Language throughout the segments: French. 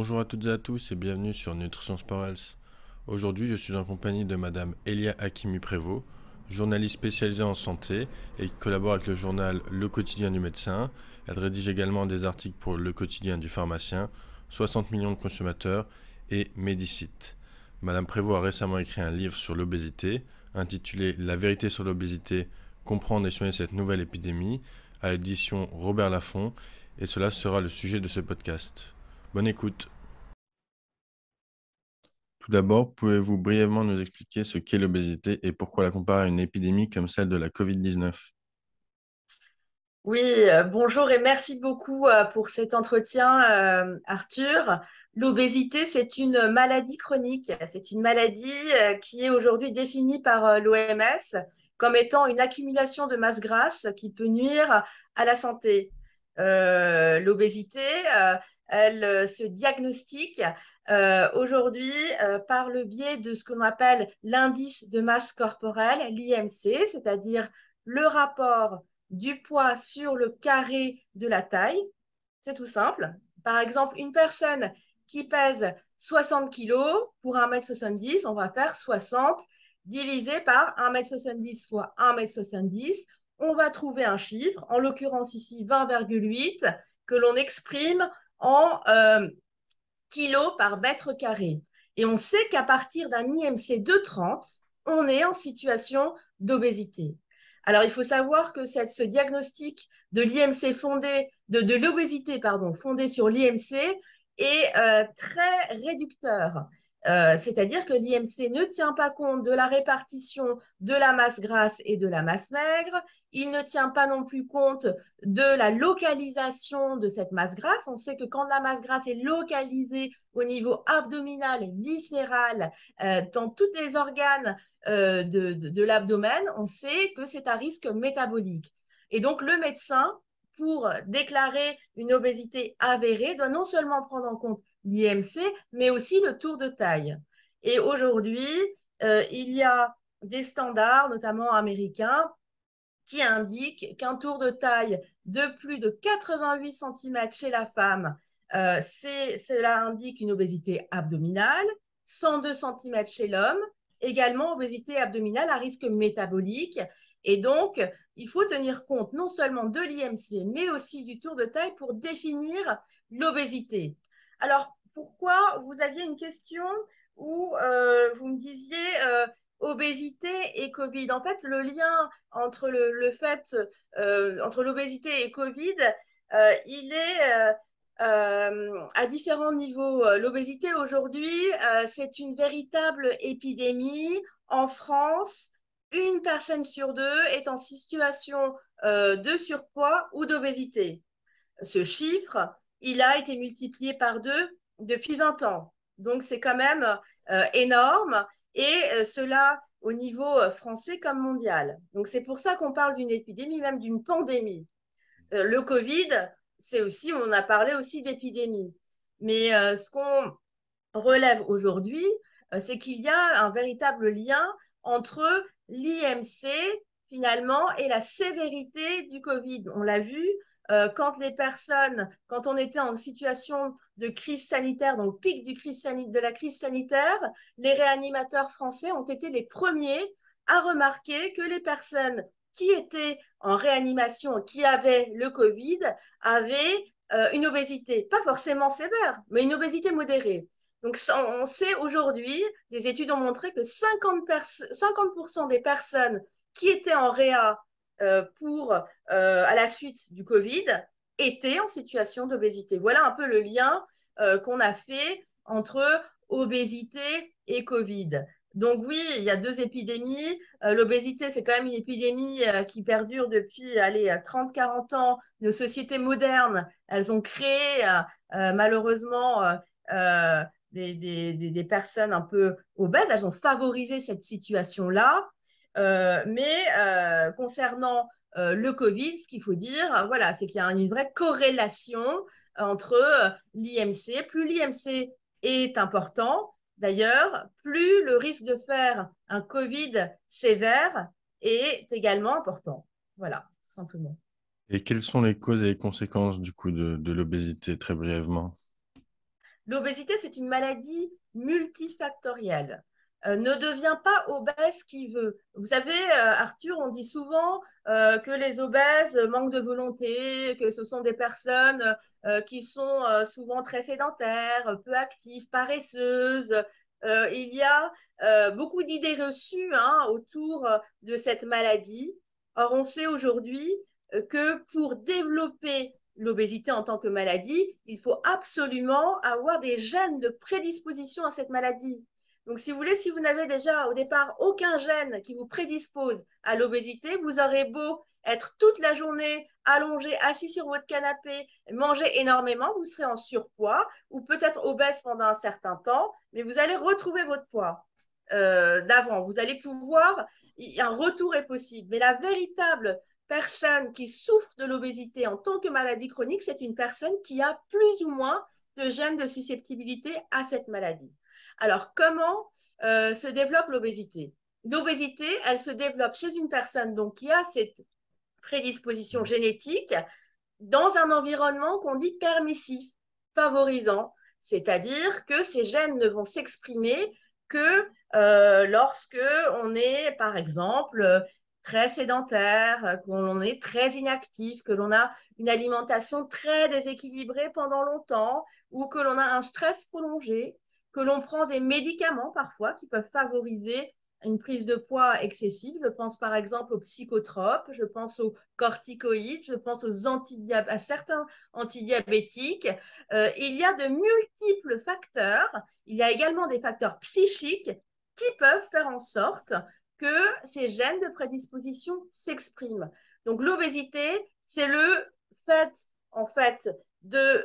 Bonjour à toutes et à tous et bienvenue sur Nutrition Sport Health. Aujourd'hui, je suis en compagnie de Madame Elia Hakimi-Prévost, journaliste spécialisée en santé et qui collabore avec le journal Le Quotidien du médecin. Elle rédige également des articles pour Le Quotidien du pharmacien, 60 millions de consommateurs et Médicite. Madame Prévost a récemment écrit un livre sur l'obésité intitulé La vérité sur l'obésité, comprendre et soigner cette nouvelle épidémie à l'édition Robert Laffont et cela sera le sujet de ce podcast. Bonne écoute. Tout d'abord, pouvez-vous brièvement nous expliquer ce qu'est l'obésité et pourquoi la comparer à une épidémie comme celle de la COVID-19 Oui, euh, bonjour et merci beaucoup euh, pour cet entretien, euh, Arthur. L'obésité, c'est une maladie chronique. C'est une maladie qui est aujourd'hui définie par l'OMS comme étant une accumulation de masse grasse qui peut nuire à la santé. L'obésité, elle euh, se diagnostique euh, aujourd'hui euh, par le biais de ce qu'on appelle l'indice de masse corporelle, l'IMC, c'est-à-dire le rapport du poids sur le carré de la taille. C'est tout simple. Par exemple, une personne qui pèse 60 kg pour 1m70, on va faire 60 divisé par 1m70 fois 1m70. On va trouver un chiffre, en l'occurrence ici 20,8, que l'on exprime en euh, kilos par mètre carré. Et on sait qu'à partir d'un IMC de 30, on est en situation d'obésité. Alors, il faut savoir que cette, ce diagnostic de l'IMC fondé, de, l'obésité, pardon, sur l'IMC est euh, très réducteur. Euh, c'est-à-dire que l'IMC ne tient pas compte de la répartition de la masse grasse et de la masse maigre. Il ne tient pas non plus compte de la localisation de cette masse grasse. On sait que quand la masse grasse est localisée au niveau abdominal et viscéral, euh, dans tous les organes euh, de, de l'abdomen, on sait que c'est à risque métabolique. Et donc, le médecin, pour déclarer une obésité avérée, doit non seulement prendre en compte l'IMC, mais aussi le tour de taille. Et aujourd'hui, euh, il y a des standards, notamment américains, qui indiquent qu'un tour de taille de plus de 88 cm chez la femme, euh, cela indique une obésité abdominale, 102 cm chez l'homme, également obésité abdominale à risque métabolique. Et donc, il faut tenir compte non seulement de l'IMC, mais aussi du tour de taille pour définir l'obésité. Alors, pourquoi vous aviez une question où euh, vous me disiez euh, obésité et Covid. En fait, le lien entre le, fait euh, entre l'obésité et Covid, il est à différents niveaux. L'obésité aujourd'hui, c'est une véritable épidémie en France. Une personne sur deux est en situation de surpoids ou d'obésité. Ce chiffre, il a été multiplié par deux depuis 20 ans. Donc, c'est quand même euh, énorme et euh, cela au niveau euh, français comme mondial. Donc, c'est pour ça qu'on parle d'une épidémie, même d'une pandémie. le Covid, c'est aussi, on a parlé aussi d'épidémie. Mais ce qu'on relève aujourd'hui, c'est qu'il y a un véritable lien entre l'IMC finalement et la sévérité du Covid. On l'a vu, quand les personnes, quand on était en situation de crise sanitaire, dans le pic du de la crise sanitaire, les réanimateurs français ont été les premiers à remarquer que les personnes qui étaient en réanimation, qui avaient le Covid, avaient euh, une obésité, pas forcément sévère, mais une obésité modérée. Donc, on sait aujourd'hui, les études ont montré que 50%, 50 des personnes qui étaient en réa euh, pour, euh, à la suite du Covid étaient en situation d'obésité. Voilà un peu le lien euh, qu'on a fait entre obésité et Covid. Donc oui, il y a deux épidémies. L'obésité, c'est quand même une épidémie qui perdure depuis 30-40 ans. Nos sociétés modernes, elles ont créé malheureusement des, personnes un peu obèses. Elles ont favorisé cette situation-là. Euh, mais euh, concernant euh, le Covid, ce qu'il faut dire, voilà, c'est qu'il y a une vraie corrélation entre l'IMC. Plus l'IMC est important, d'ailleurs, plus le risque de faire un Covid sévère est également important. Voilà, tout simplement. Et quelles sont les causes et les conséquences du coup de, de l'obésité, très brièvement? L'obésité, c'est une maladie multifactorielle. Euh, ne devient pas obèse qui veut. Vous savez, euh, Arthur, on dit souvent euh, que les obèses manquent de volonté, que ce sont des personnes qui sont souvent très sédentaires, peu actives, paresseuses. il y a beaucoup d'idées reçues hein, autour de cette maladie. Or, on sait aujourd'hui que pour développer l'obésité en tant que maladie, il faut absolument avoir des gènes de prédisposition à cette maladie. Donc, si vous voulez, si vous n'avez déjà au départ aucun gène qui vous prédispose à l'obésité, vous aurez beau être toute la journée allongé, assis sur votre canapé, manger énormément, vous serez en surpoids ou peut-être obèse pendant un certain temps, mais vous allez retrouver votre poids euh, d'avant. Vous allez pouvoir, un retour est possible. Mais la véritable personne qui souffre de l'obésité en tant que maladie chronique, c'est une personne qui a plus ou moins de gènes de susceptibilité à cette maladie. Alors, comment euh, se développe l'obésité? L'obésité, elle se développe chez une personne donc, qui a cette prédisposition génétique dans un environnement qu'on dit permissif, favorisant, c'est-à-dire que ces gènes ne vont s'exprimer que euh, lorsque on est, par exemple, très sédentaire, qu'on est très inactif, que l'on a une alimentation très déséquilibrée pendant longtemps ou que l'on a un stress prolongé que l'on prend des médicaments parfois qui peuvent favoriser une prise de poids excessive. Je pense par exemple aux psychotropes, je pense aux corticoïdes, je pense aux à certains antidiabétiques. Euh, il y a de multiples facteurs. Il y a également des facteurs psychiques qui peuvent faire en sorte que ces gènes de prédisposition s'expriment. Donc l'obésité, c'est le fait en fait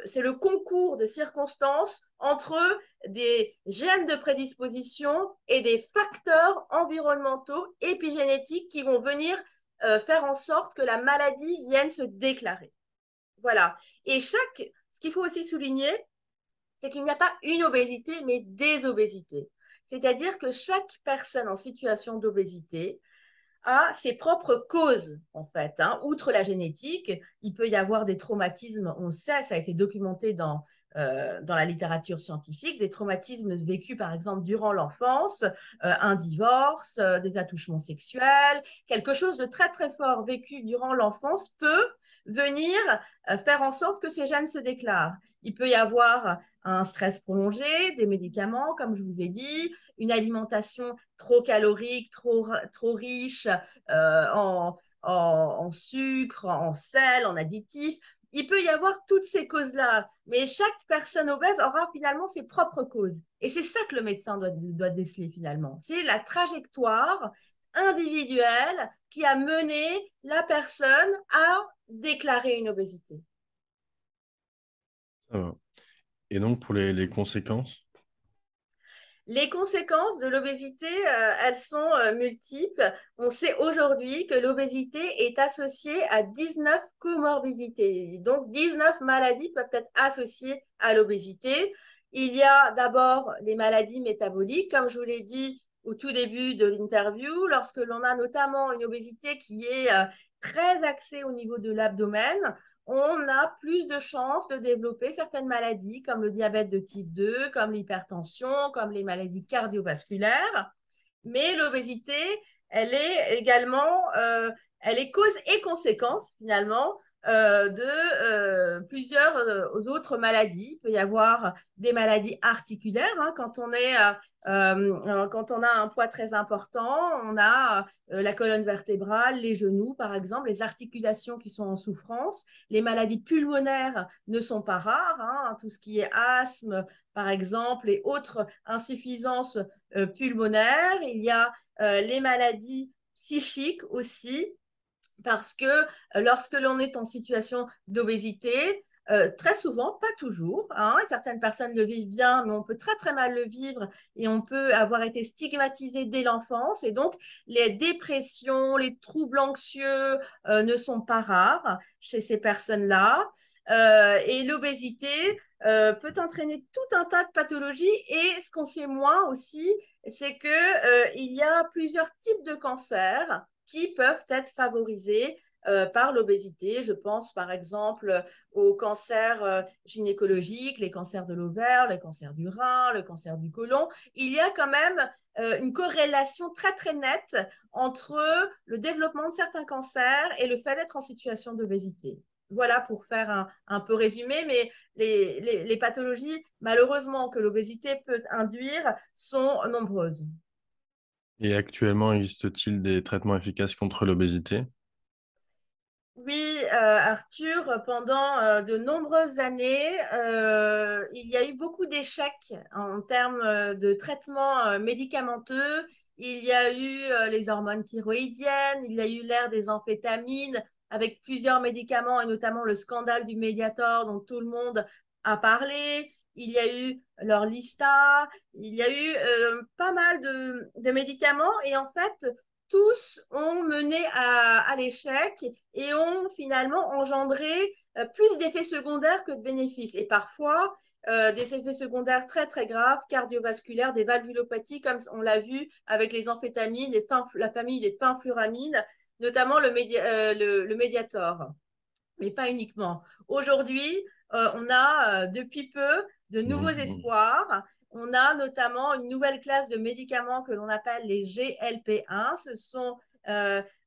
c'est le concours de circonstances entre des gènes de prédisposition et des facteurs environnementaux épigénétiques qui vont venir euh, faire en sorte que la maladie vienne se déclarer. Voilà. Et chaque, ce qu'il faut aussi souligner, c'est qu'il n'y a pas une obésité, mais des obésités. C'est-à-dire que chaque personne en situation d'obésité a ses propres causes, en fait. Hein. Outre la génétique, il peut y avoir des traumatismes, on sait, ça a été documenté dans, euh, dans la littérature scientifique, des traumatismes vécus par exemple durant l'enfance, euh, un divorce, euh, des attouchements sexuels, quelque chose de très très fort vécu durant l'enfance peut venir faire en sorte que ces gènes se déclarent. Il peut y avoir un stress prolongé, des médicaments, comme je vous ai dit, une alimentation trop calorique, trop, trop riche euh, en, en, sucre, en sel, en additifs. Il peut y avoir toutes ces causes-là, mais chaque personne obèse aura finalement ses propres causes. Et c'est ça que le médecin doit, doit déceler finalement. C'est la trajectoire individuelle qui a mené la personne à déclarer une obésité. Et donc pour les, conséquences? Les conséquences de l'obésité, euh, elles sont euh, multiples. On sait aujourd'hui que l'obésité est associée à 19 comorbidités. Donc, 19 maladies peuvent être associées à l'obésité. Il y a d'abord les maladies métaboliques, comme je vous l'ai dit au tout début de l'interview, lorsque l'on a notamment une obésité qui est euh, très axée au niveau de l'abdomen on a plus de chances de développer certaines maladies comme le diabète de type 2, comme l'hypertension, comme les maladies cardiovasculaires. Mais l'obésité, elle est également, euh, elle est cause et conséquence finalement euh, de euh, plusieurs autres maladies. Il peut y avoir des maladies articulaires hein, quand on est euh, quand on a un poids très important, on a euh, la colonne vertébrale, les genoux, par exemple, les articulations qui sont en souffrance. Les maladies pulmonaires ne sont pas rares. Hein, tout ce qui est asthme, par exemple, et autres insuffisances euh, pulmonaires. Il y a les maladies psychiques aussi, parce que lorsque l'on est en situation d'obésité, euh, très souvent, pas toujours. Hein, certaines personnes le vivent bien, mais on peut très très mal le vivre et on peut avoir été stigmatisé dès l'enfance. Et donc, les dépressions, les troubles anxieux euh, ne sont pas rares chez ces personnes-là. Euh, et l'obésité peut entraîner tout un tas de pathologies. Et ce qu'on sait moins aussi, c'est qu'il il y a plusieurs types de cancers qui peuvent être favorisés par l'obésité. Je pense par exemple aux cancers gynécologiques, les cancers de l'ovaire, les cancers du rein, le cancer du côlon. Il y a quand même une corrélation très très nette entre le développement de certains cancers et le fait d'être en situation d'obésité. Voilà pour faire un, peu résumé, mais les, pathologies, malheureusement, que l'obésité peut induire sont nombreuses. Et actuellement, existe-t-il des traitements efficaces contre l'obésité? Oui, euh, Arthur, pendant euh, de nombreuses années, euh, il y a eu beaucoup d'échecs en termes de traitements médicamenteux. Il y a eu les hormones thyroïdiennes, il y a eu l'ère des amphétamines, avec plusieurs médicaments et notamment le scandale du Mediator dont tout le monde a parlé. Il y a eu leur lista, il y a eu euh, pas mal de, médicaments et en fait, tous ont mené à, l'échec et ont finalement engendré euh, plus d'effets secondaires que de bénéfices. Et parfois, euh, des effets secondaires très très graves, cardiovasculaires, des valvulopathies, comme on l'a vu avec les amphétamines, la famille des fenfluramines, notamment le, euh, le, mais pas uniquement. Aujourd'hui, euh, on a euh, depuis peu de nouveaux mmh. espoirs. On a notamment une nouvelle classe de médicaments que l'on appelle les GLP1. Ce sont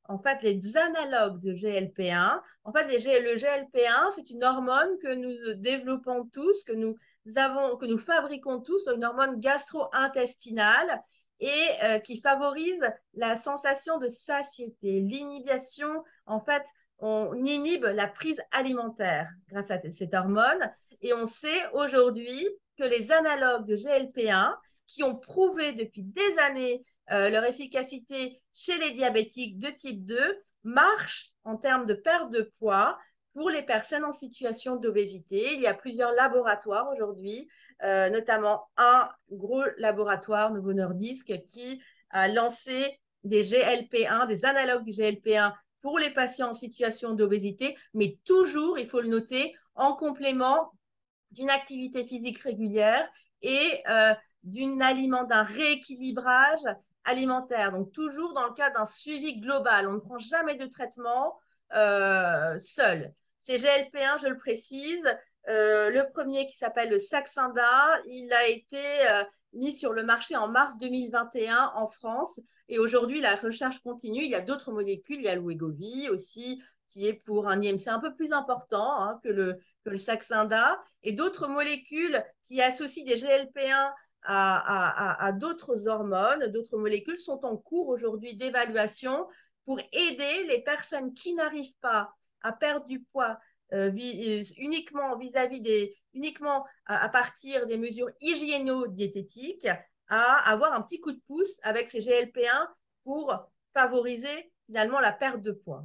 en fait les analogues de GLP1. En fait, le GLP1, c'est une hormone que nous développons tous, que nous avons, que nous fabriquons tous, une hormone gastro-intestinale et euh, qui favorise la sensation de satiété, l'inhibition. En fait, on inhibe la prise alimentaire grâce à cette hormone. Et on sait aujourd'hui que les analogues de GLP1, qui ont prouvé depuis des années euh, leur efficacité chez les diabétiques de type 2, marchent en termes de perte de poids pour les personnes en situation d'obésité. Il y a plusieurs laboratoires aujourd'hui euh, notamment un gros laboratoire Novo Nordisk qui a lancé des GLP1, des analogues du GLP1 pour les patients en situation d'obésité, mais toujours, il faut le noter, en complément d'une activité physique régulière et euh, d'un aliment, rééquilibrage alimentaire. Donc toujours dans le cadre d'un suivi global. On ne prend jamais de traitement euh, seul. Ces GLP1, je le précise, euh, le premier qui s'appelle le Saxenda, il a été euh, mis sur le marché en mars 2021 en France. Et aujourd'hui, la recherche continue. Il y a d'autres molécules. Il y a l'Ouegovy aussi, qui est pour un IMC un peu plus important hein, que, le, que Saxenda. Et d'autres molécules qui associent des GLP1 à, à d'autres hormones, d'autres molécules sont en cours aujourd'hui d'évaluation pour aider les personnes qui n'arrivent pas à perdre du poids euh, euh, uniquement vis-à-vis des, uniquement à, partir des mesures hygiéno-diététiques, à avoir un petit coup de pouce avec ces GLP1 pour favoriser finalement la perte de poids.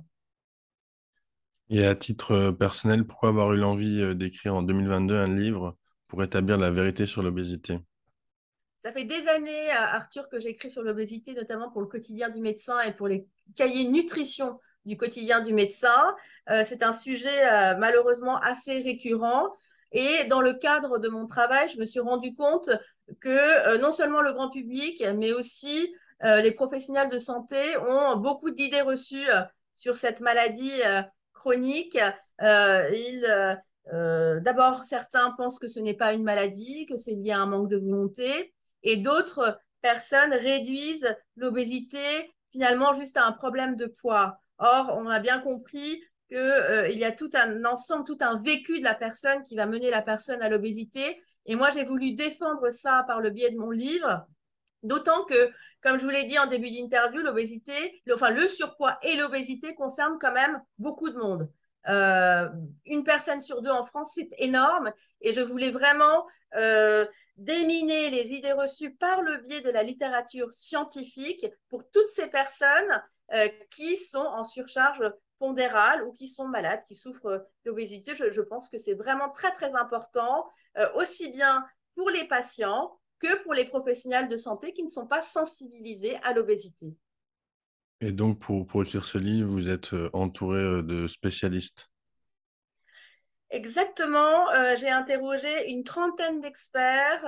Et à titre personnel, pourquoi avoir eu l'envie euh, d'écrire en 2022 un livre pour établir la vérité sur l'obésité? Ça fait des années, Arthur, que j'écris sur l'obésité, notamment pour le quotidien du médecin et pour les cahiers nutrition du quotidien du médecin. Euh, c'est un sujet euh, malheureusement assez récurrent. Et dans le cadre de mon travail, je me suis rendu compte que euh, non seulement le grand public, mais aussi les professionnels de santé ont beaucoup d'idées reçues sur cette maladie chronique. D'abord, certains pensent que ce n'est pas une maladie, que c'est lié à un manque de volonté, et d'autres personnes réduisent l'obésité finalement juste à un problème de poids. Or, on a bien compris qu'il euh, y a tout un ensemble, tout un vécu de la personne qui va mener la personne à l'obésité. Et moi, j'ai voulu défendre ça par le biais de mon livre. D'autant que, comme je vous l'ai dit en début d'interview, l'obésité, le, enfin le surpoids et l'obésité concernent quand même beaucoup de monde. Euh, une personne sur deux en France, c'est énorme. Et je voulais vraiment euh, déminer les idées reçues par le biais de la littérature scientifique pour toutes ces personnes euh, qui sont en surcharge pondérale ou qui sont malades, qui souffrent d'obésité. Je, pense que c'est vraiment très, très important, euh, aussi bien pour les patients que pour les professionnels de santé qui ne sont pas sensibilisés à l'obésité. Et donc, pour, pour, écrire ce livre, vous êtes euh, entouré de spécialistes? Exactement. J'ai interrogé une trentaine d'experts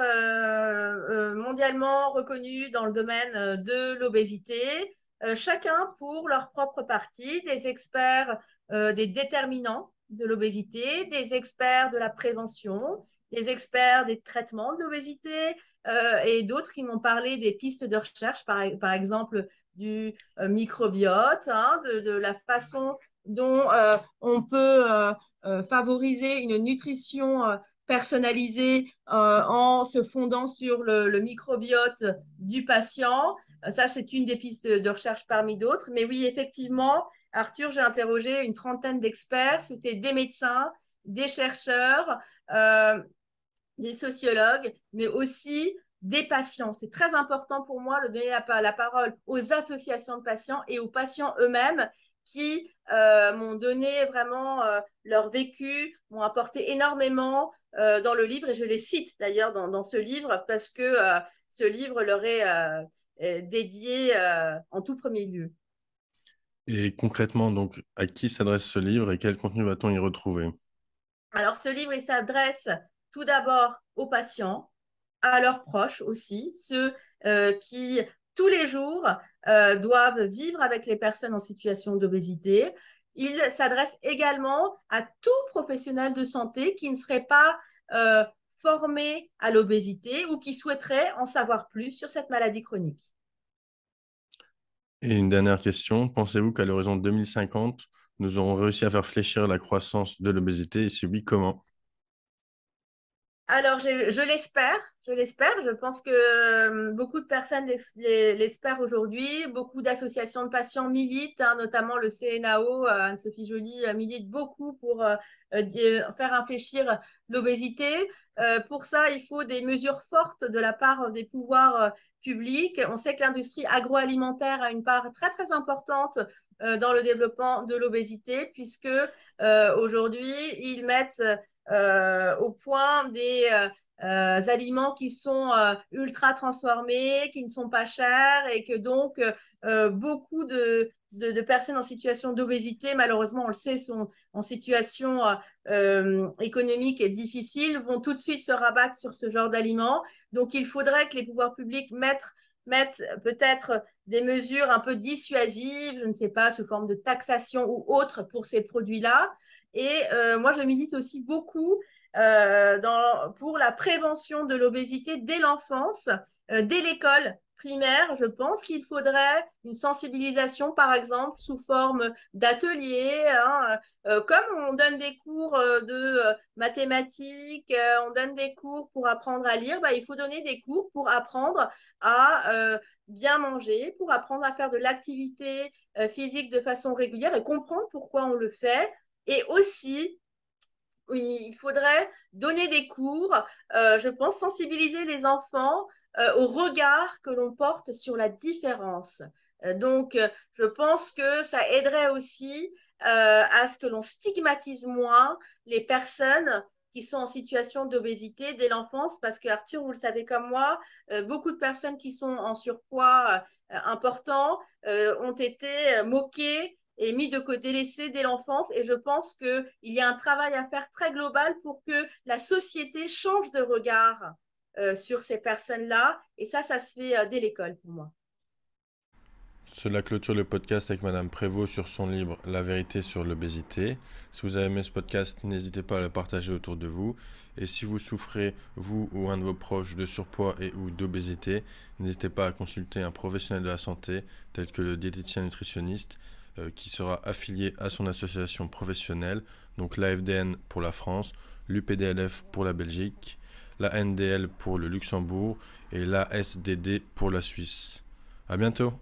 mondialement reconnus dans le domaine de l'obésité. Euh, chacun pour leur propre partie, des experts des déterminants de l'obésité, des experts de la prévention, des experts des traitements de l'obésité et d'autres qui m'ont parlé des pistes de recherche, par, exemple du microbiote, hein, de, la façon dont on peut favoriser une nutrition personnalisée en se fondant sur le microbiote du patient. Ça, c'est une des pistes de recherche parmi d'autres. Mais oui, effectivement, Arthur, j'ai interrogé une trentaine d'experts. C'était des médecins, des chercheurs, euh, des sociologues, mais aussi des patients. C'est très important pour moi de donner la, parole aux associations de patients et aux patients eux-mêmes qui euh, m'ont donné vraiment euh, leur vécu, m'ont apporté énormément dans le livre et je les cite d'ailleurs dans, ce livre parce que ce livre leur est dédié en tout premier lieu. Et concrètement, donc, à qui s'adresse ce livre et quel contenu va-t-on y retrouver? Alors, ce livre, il s'adresse tout d'abord aux patients, à leurs proches aussi, ceux euh, qui, tous les jours, euh, doivent vivre avec les personnes en situation d'obésité. Il s'adresse également à tout professionnel de santé qui ne serait pas euh, formé à l'obésité ou qui souhaiterait en savoir plus sur cette maladie chronique. Et une dernière question, pensez-vous qu'à l'horizon 2050, nous aurons réussi à faire fléchir la croissance de l'obésité? Et si oui, comment? Alors, je, l'espère, je l'espère. Je pense que euh, beaucoup de personnes l'espèrent aujourd'hui. Beaucoup d'associations de patients militent, hein, notamment le CNAO, euh, Anne-Sophie Joly euh, milite beaucoup pour faire infléchir l'obésité. pour ça, il faut des mesures fortes de la part des pouvoirs publics. On sait que l'industrie agroalimentaire a une part très, très importante dans le développement de l'obésité, puisque aujourd'hui, ils mettent au point des euh, euh, aliments qui sont ultra transformés, qui ne sont pas chers et que donc beaucoup de, de, personnes en situation d'obésité, malheureusement, on le sait, sont en situation économique difficile, vont tout de suite se rabattre sur ce genre d'aliments. Donc, il faudrait que les pouvoirs publics mettent, mettent peut-être des mesures un peu dissuasives, je ne sais pas, sous forme de taxation ou autre pour ces produits-là. Et euh, moi, je milite aussi beaucoup euh, pour la prévention de l'obésité dès l'enfance, euh, dès l'école primaire. Je pense qu'il faudrait une sensibilisation, par exemple, sous forme d'ateliers. Hein, comme on donne des cours de mathématiques, on donne des cours pour apprendre à lire, bah, il faut donner des cours pour apprendre à bien manger, pour apprendre à faire de l'activité physique de façon régulière et comprendre pourquoi on le fait, et aussi, il faudrait donner des cours, euh, je pense, sensibiliser les enfants euh, au regard que l'on porte sur la différence. Euh, donc, je pense que ça aiderait aussi à ce que l'on stigmatise moins les personnes qui sont en situation d'obésité dès l'enfance, parce que Arthur, vous le savez comme moi, beaucoup de personnes qui sont en surpoids important ont été moquées est mis de côté, laissé dès l'enfance. Et je pense qu'il y a un travail à faire très global pour que la société change de regard euh, sur ces personnes-là. Et ça, ça se fait euh, dès l'école pour moi. Cela clôture le podcast avec Madame Prévost sur son livre La vérité sur l'obésité. Si vous avez aimé ce podcast, n'hésitez pas à le partager autour de vous. Et si vous souffrez, vous ou un de vos proches, de surpoids et ou d'obésité, n'hésitez pas à consulter un professionnel de la santé tel que le diététicien nutritionniste qui sera affilié à son association professionnelle, donc l'AFDN pour la France, l'UPDLF pour la Belgique, la NDL pour le Luxembourg et la SDD pour la Suisse. À bientôt